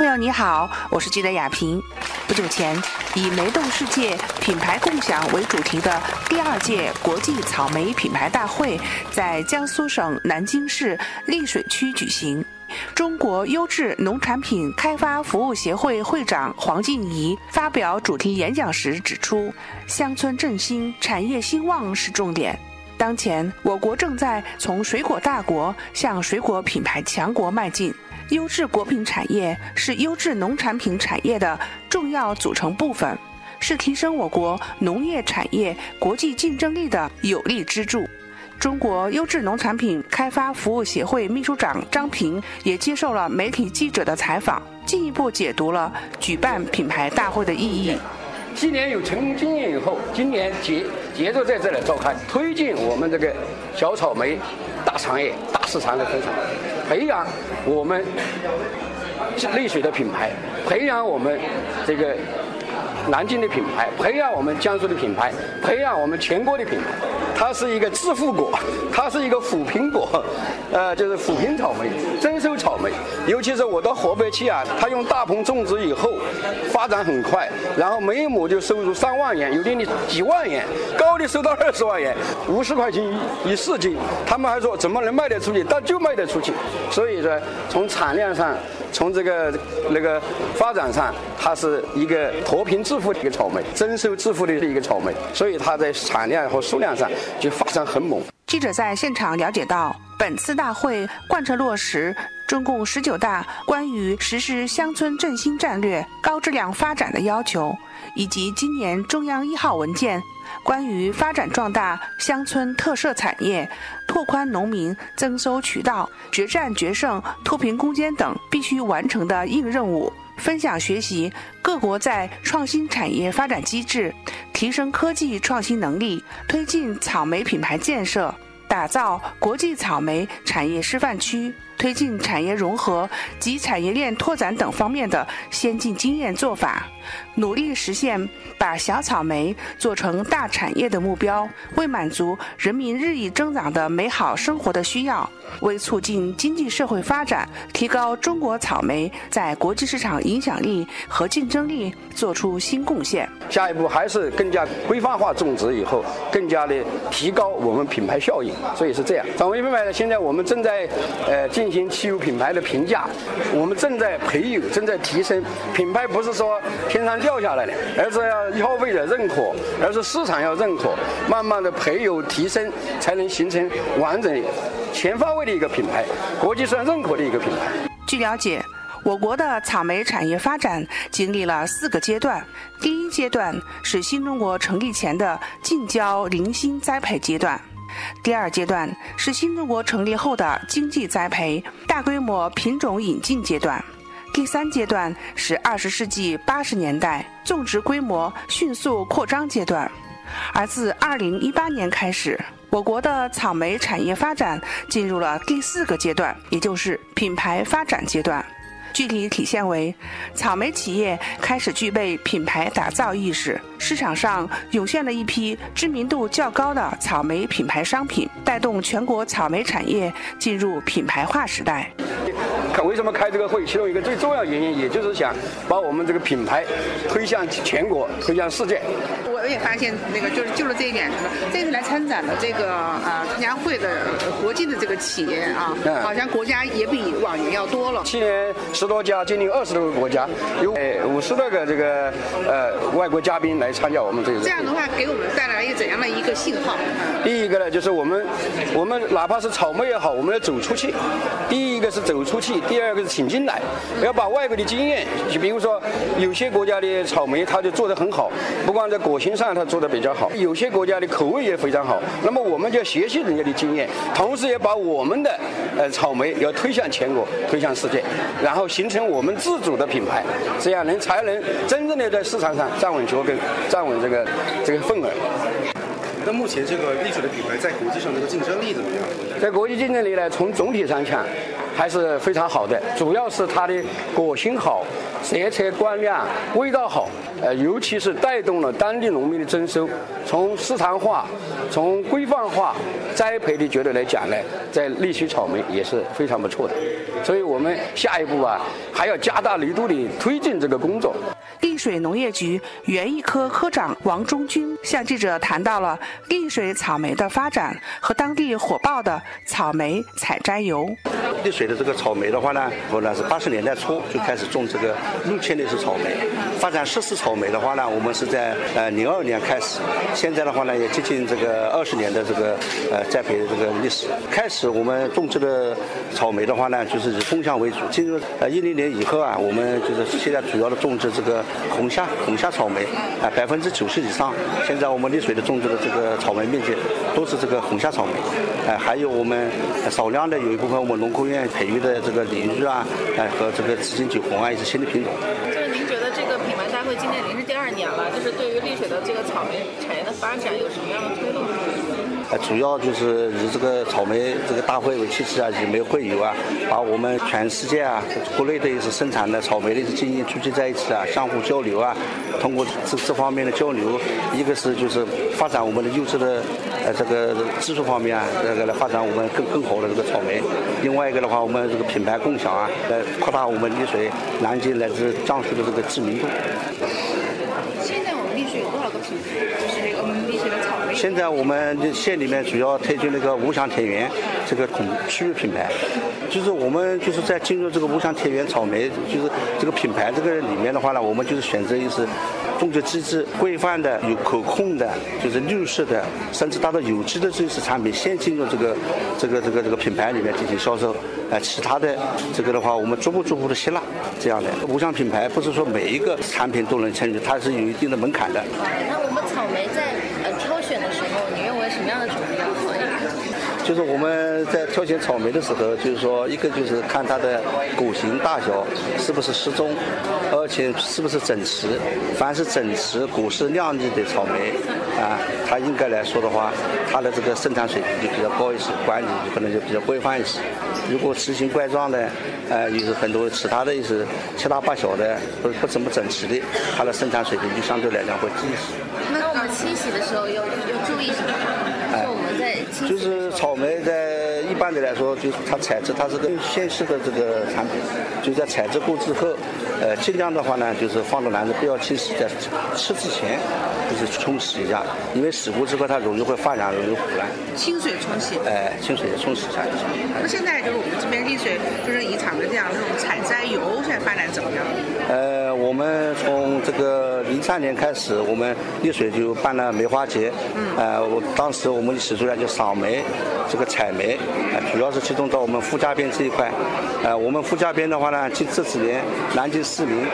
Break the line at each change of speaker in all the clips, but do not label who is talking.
朋友你好，我是记者雅萍。不久前，以“梅动世界，品牌共享”为主题的第二届国际草莓品牌大会在江苏省南京市溧水区举行。中国优质农产品开发服务协会会长黄静怡发表主题演讲时指出，乡村振兴、产业兴旺是重点。当前，我国正在从水果大国向水果品牌强国迈进。优质果品产业是优质农产品产业的重要组成部分，是提升我国农业产业国际竞争力的有力支柱。中国优质农产品开发服务协会秘书长张平也接受了媒体记者的采访，进一步解读了举办品牌大会的意义。
今年有成功经验以后，今年节节奏在这里召开，推进我们这个小草莓大产业、大市场的生产，培养我们丽水的品牌，培养我们这个南京的品牌，培养我们江苏的品牌，培养我们全国的品牌。它是一个致富果，它是一个辅苹果，呃，就是辅苹草莓、增收草莓。尤其是我到河北去啊，它用大棚种植以后，发展很快，然后每一亩就收入三万元，有的你几万元，高的收到二十万元，五十块钱一一四斤。他们还说怎么能卖得出去？但就卖得出去。所以说，从产量上，从这个那个发展上，它是一个脱贫致富付的一个草莓，增收致富的一个草莓。所以它在产量和数量上。就发展很猛。
记者在现场了解到，本次大会贯彻落实中共十九大关于实施乡村振兴战略高质量发展的要求，以及今年中央一号文件关于发展壮大乡村特色产业、拓宽农民增收渠道、决战决胜脱贫攻坚等必须完成的硬任务。分享学习各国在创新产业发展机制，提升科技创新能力，推进草莓品牌建设，打造国际草莓产业示范区，推进产业融合及产业链拓展等方面的先进经验做法，努力实现把小草莓做成大产业的目标，为满足人民日益增长的美好生活的需要。为促进经济社会发展，提高中国草莓在国际市场影响力和竞争力做出新贡献。
下一步还是更加规范化种植，以后更加的提高我们品牌效应。所以是这样，草莓品牌呢，现在我们正在呃进行汽油品牌的评价，我们正在培育，正在提升品牌，不是说天上掉下来的，而是要消费者认可，而是市场要认可，慢慢的培育提升，才能形成完整。全方位的一个品牌，国际上认可的一个品牌。
据了解，我国的草莓产业发展经历了四个阶段。第一阶段是新中国成立前的近郊零星栽培阶段；第二阶段是新中国成立后的经济栽培、大规模品种引进阶段；第三阶段是二十世纪八十年代种植规模迅速扩张阶段。而自二零一八年开始。我国的草莓产业发展进入了第四个阶段，也就是品牌发展阶段。具体体现为，草莓企业开始具备品牌打造意识，市场上涌现了一批知名度较高的草莓品牌商品，带动全国草莓产业进入品牌化时代。
看为什么开这个会？其中一个最重要原因，也就是想把我们这个品牌推向全国，推向世界。
我也发现，那个就是就是这一点，这次来参展的这个呃参加会的国际的这个企业啊，好像国家也比往年要多了。
去年十多家，接近二十多个国家，有五十多个这个呃外国嘉宾来参加我们这个。
这样的话，给我们带来一个怎样的一个信号？
第一个呢，就是我们我们哪怕是草莓也好，我们要走出去。第一个是走出去，第二个是请进来，要把外国的经验，就比如说有些国家的草莓，它就做得很好，不光在果形。上它做得比较好，有些国家的口味也非常好。那么我们就要学习人家的经验，同时也把我们的呃草莓要推向全国，推向世界，然后形成我们自主的品牌，这样能才能真正的在市场上站稳脚跟，站稳这个这个份额。
那目前这个丽水的品牌在国际上这个竞争力怎么样？
在国际竞争力呢，从总体上讲还是非常好的，主要是它的果型好，色彩光亮，味道好，呃，尤其是带动了当地农民的增收。从市场化、从规范化栽培的角度来讲呢，在丽水草莓也是非常不错的。所以我们下一步啊，还要加大力度的推进这个工作。
丽水农业局园艺科科长王忠军向记者谈到了丽水草莓的发展和当地火爆的草莓采摘游。
丽水的这个草莓的话呢，后来是八十年代初就开始种这个陆千里式草莓，发展湿式草莓的话呢，我们是在呃零二年开始，现在的话呢也接近这个二十年的这个呃栽培的这个历史。开始我们种植的草莓的话呢，就是以风向为主。进入呃一零年以后啊，我们就是现在主要的种植这个红虾红虾草莓啊，百分之九十以上。现在我们丽水的种植的这个草莓面积都是这个红虾草莓，哎，还有我们少量的有一部分我们农科院培育的这个李玉啊，哎和这个紫金酒红啊，也是新的品种。
就是您觉得这个品牌大会今年已经是第二年了，就是对于丽水的这个草莓产业的发展有什么样的推动？
主要就是以这个草莓这个大会为契机啊，以莓会友啊，把我们全世界啊，国内的也是生产的草莓的一些经验聚集在一起啊，相互交流啊，通过这这方面的交流，一个是就是发展我们的优质的呃这个技术方面啊，这个来发展我们更更好的这个草莓；另外一个的话，我们这个品牌共享啊，来扩大我们丽水、南京乃至江苏的这个知名度。
现在我们丽水有多个品牌？就是这个我们的草莓。
现在我们县里面主要推进那个五香田园这个统区域品牌，就是我们就是在进入这个五香田园草莓，就是这个品牌这个里面的话呢，我们就是选择一是种植机制规范的、有可控的，就是绿色的，甚至达到有机的这些产品，先进入这个这个这个这个品牌里面进行销售。呃，其他的这个的话，我们逐步逐步的吸纳这样的五香品牌，不是说每一个产品都能参与，它是有一定的门槛的。
那我们草莓在呃挑选的时候，你认为什么样的种子要好一点？
就是我们在挑选草莓的时候，就是说一个就是看它的果形大小是不是适中，而且是不是整齐。凡是整齐、果实亮丽的草莓，啊，它应该来说的话，它的这个生产水平就比较高一些，管理可能就比较规范一些。如果奇形怪状的，呃，有是很多其他的，一些七大八小的，不不怎么整齐的，它的生产水平就相对来讲会低一些。
那我们清洗的时候要要注意什么？就
是草莓在一般的来说，就是它采制它是个鲜食的这个产品，就在采制过之后，呃，尽量的话呢，就是放到篮子不要清洗，在吃之前就是冲洗一下，因为洗过之后它容易会发芽，容易腐烂，
清水冲洗。
哎、清水冲洗一下就行。
那现在就是我们这边丽水就是以厂的这样这种采摘油，现在发展怎么样？
呃，我们从这个零三年开始，我们丽水就办了梅花节。嗯呃，我当时我们起出来就赏梅，这个采梅，呃，主要是集中到我们傅家边这一块。呃，我们傅家边的话呢，近这几年南京市民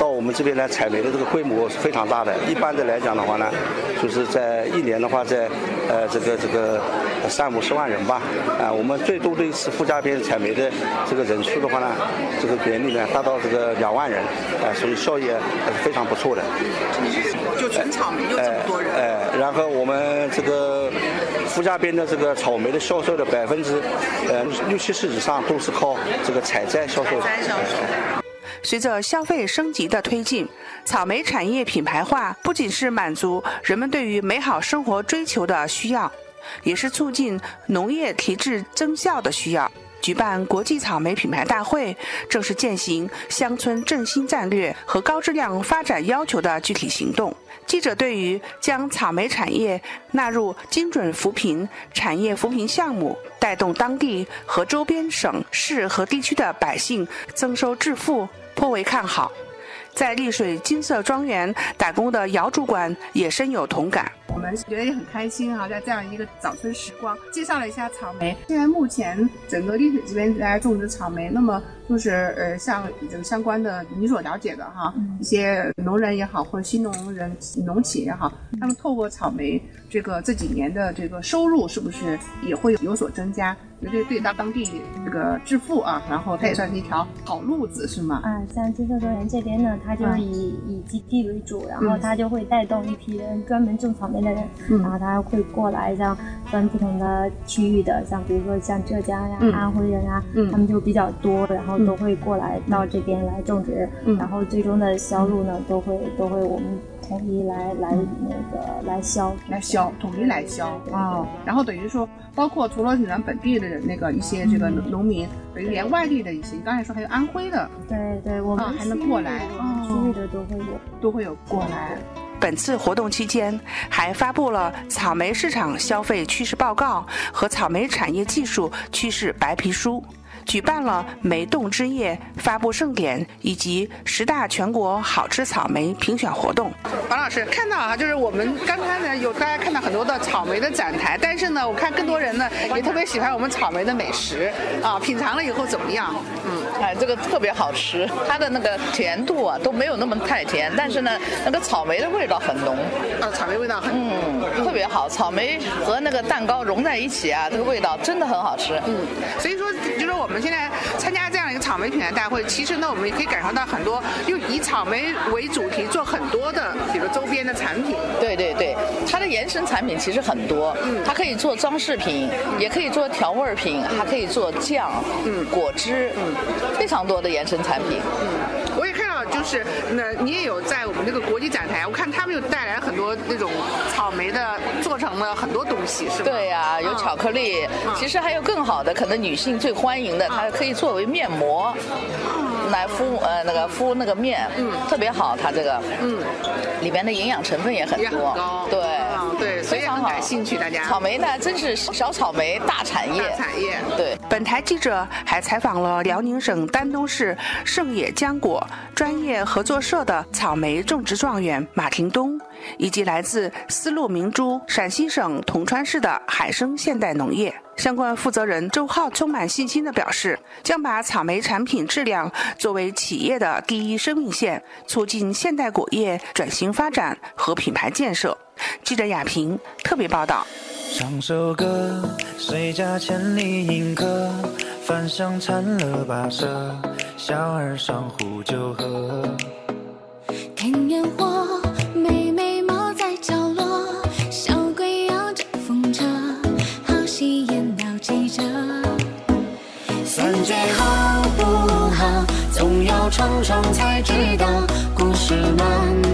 到我们这边来采煤的这个规模是非常大的。一般的来讲的话呢，就是在一年的话，在呃这个这个三五十万人吧。啊、我们最多的一次傅家边采煤的这个人数的话呢，这个年里面达到这个两万人，啊、所以效益还是非常不错的。
就纯草莓就这么多人。
哎，然后我们这个傅家边的这个草莓的销售的百分之呃六七十以上都是靠这个采摘销售的。
摘销售。
随着消费升级的推进，草莓产业品牌化不仅是满足人们对于美好生活追求的需要，也是促进农业提质增效的需要。举办国际草莓品牌大会，正是践行乡村振兴战略和高质量发展要求的具体行动。记者对于将草莓产业纳入精准扶贫产业扶贫项目，带动当地和周边省市和地区的百姓增收致富，颇为看好。在丽水金色庄园打工的姚主管也深有同感。
我们觉得也很开心哈、在这样一个早春时光，介绍了一下草莓。现在目前整个丽水这边在种植草莓，那么就是呃，像这个相关的你所了解的哈，一些农人也好，或者新农人农企也好，他们透过草莓这个这几年的这个收入，是不是也会有所增加？绝对对到当地这个致富啊，然后它也算是一条好路子，是吗？
啊，像金色庄园这边呢，它就是以以基地为主，然后它就会带动一批人专门种草莓的人，然后他会过来，像分不同的区域的，像比如说像浙江呀、安徽人啊，他们就比较多，然后都会过来到这边来种植，然后最终的销路呢，都会都会我们。统一来来那个来销
来销，统一来销啊。然后等于说，包括除了咱本地的那个一些这个农民，等于连外地的一些，你刚才说还有安徽的，
对对，我们
还能过来，
区域的都会有
都会有过来。
本次活动期间，还发布了草莓市场消费趋势报告和草莓产业技术趋势白皮书。举办了梅动之夜发布盛典以及十大全国好吃草莓评选活动。
王老师看到啊，就是我们刚才呢有大家看到很多的草莓的展台，但是呢，我看更多人呢也特别喜欢我们草莓的美食啊，品尝了以后怎么样？
嗯，哎，这个特别好吃，它的那个甜度啊都没有那么太甜，但是呢，那个草莓的味道很浓。
啊，草莓味道很
嗯，特别好，草莓和那个蛋糕融在一起啊，这个味道真的很好吃。
嗯，所以说就是我。我们现在参加这样一个草莓品牌大会，其实呢，我们也可以感受到很多，又以草莓为主题做很多的，比如周边的产品。
对对对，它的延伸产品其实很多，嗯，它可以做装饰品，也可以做调味品，还可以做酱，嗯，果汁，嗯，非常多的延伸产品。
嗯，我也看到，就是那你也有在我们这个国际展台，我看他们又带来很多那种草莓的做成了很多东西，是吧？
对呀，有巧克力，其实还有更好的，可能女性最欢迎的。它可以作为面膜来敷，呃，那个敷那个面，嗯，特别好。它这个，嗯，里边的营养成分也很多，对，
对，所以很感兴趣。大家
草莓呢，真是小草莓大产业，
产业。
对，
本台记者还采访了辽宁省丹东市盛野浆果专业合作社的草莓种植状元马廷东。以及来自丝路明珠陕西省铜川市的海生现代农业相关负责人周浩充满信心地表示，将把草莓产品质量作为企业的第一生命线，促进现代果业转型发展和品牌建设。记者亚平特别报道。
唱首歌，谁家千里迎客，饭香馋了跋涉，小儿上壶酒喝。
看烟火。总要闯闯才知道。故事慢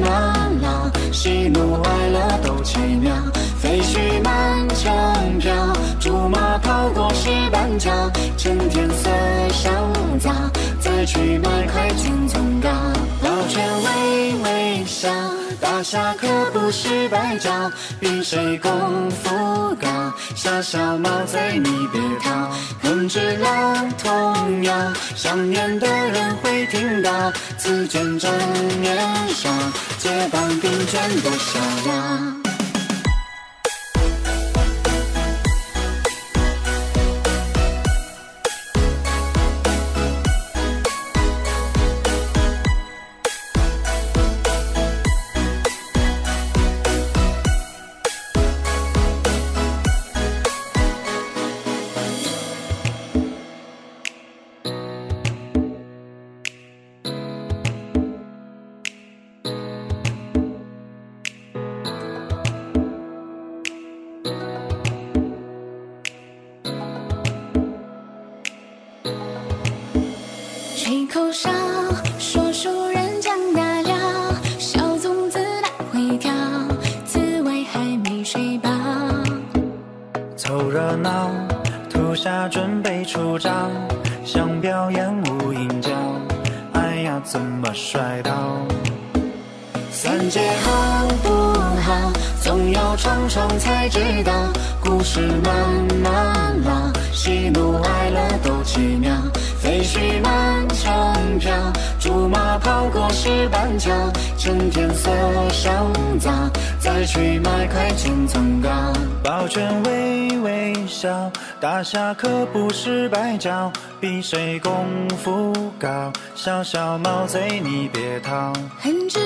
慢老，喜怒哀乐都奇妙。飞絮满城飘，竹马跑过石板桥，趁天色尚早，再去买块青葱糕。老犬微微笑。大侠可不是白叫，比谁功夫高。小小猫贼你别逃，哼只老童谣，想念的人会听到。此间正年少，结伴并肩多逍遥。
准备出招，想表演无影脚，哎呀怎么摔倒？
三姐好不好？总要闯闯才知道。故事慢慢老，喜怒哀乐都奇妙。飞絮满城飘，竹马跑过石板桥，趁天色尚早。
再去买块千层糕。抱拳微微笑，大侠可不是白教，比谁功夫高。小小毛贼你别逃。
恨之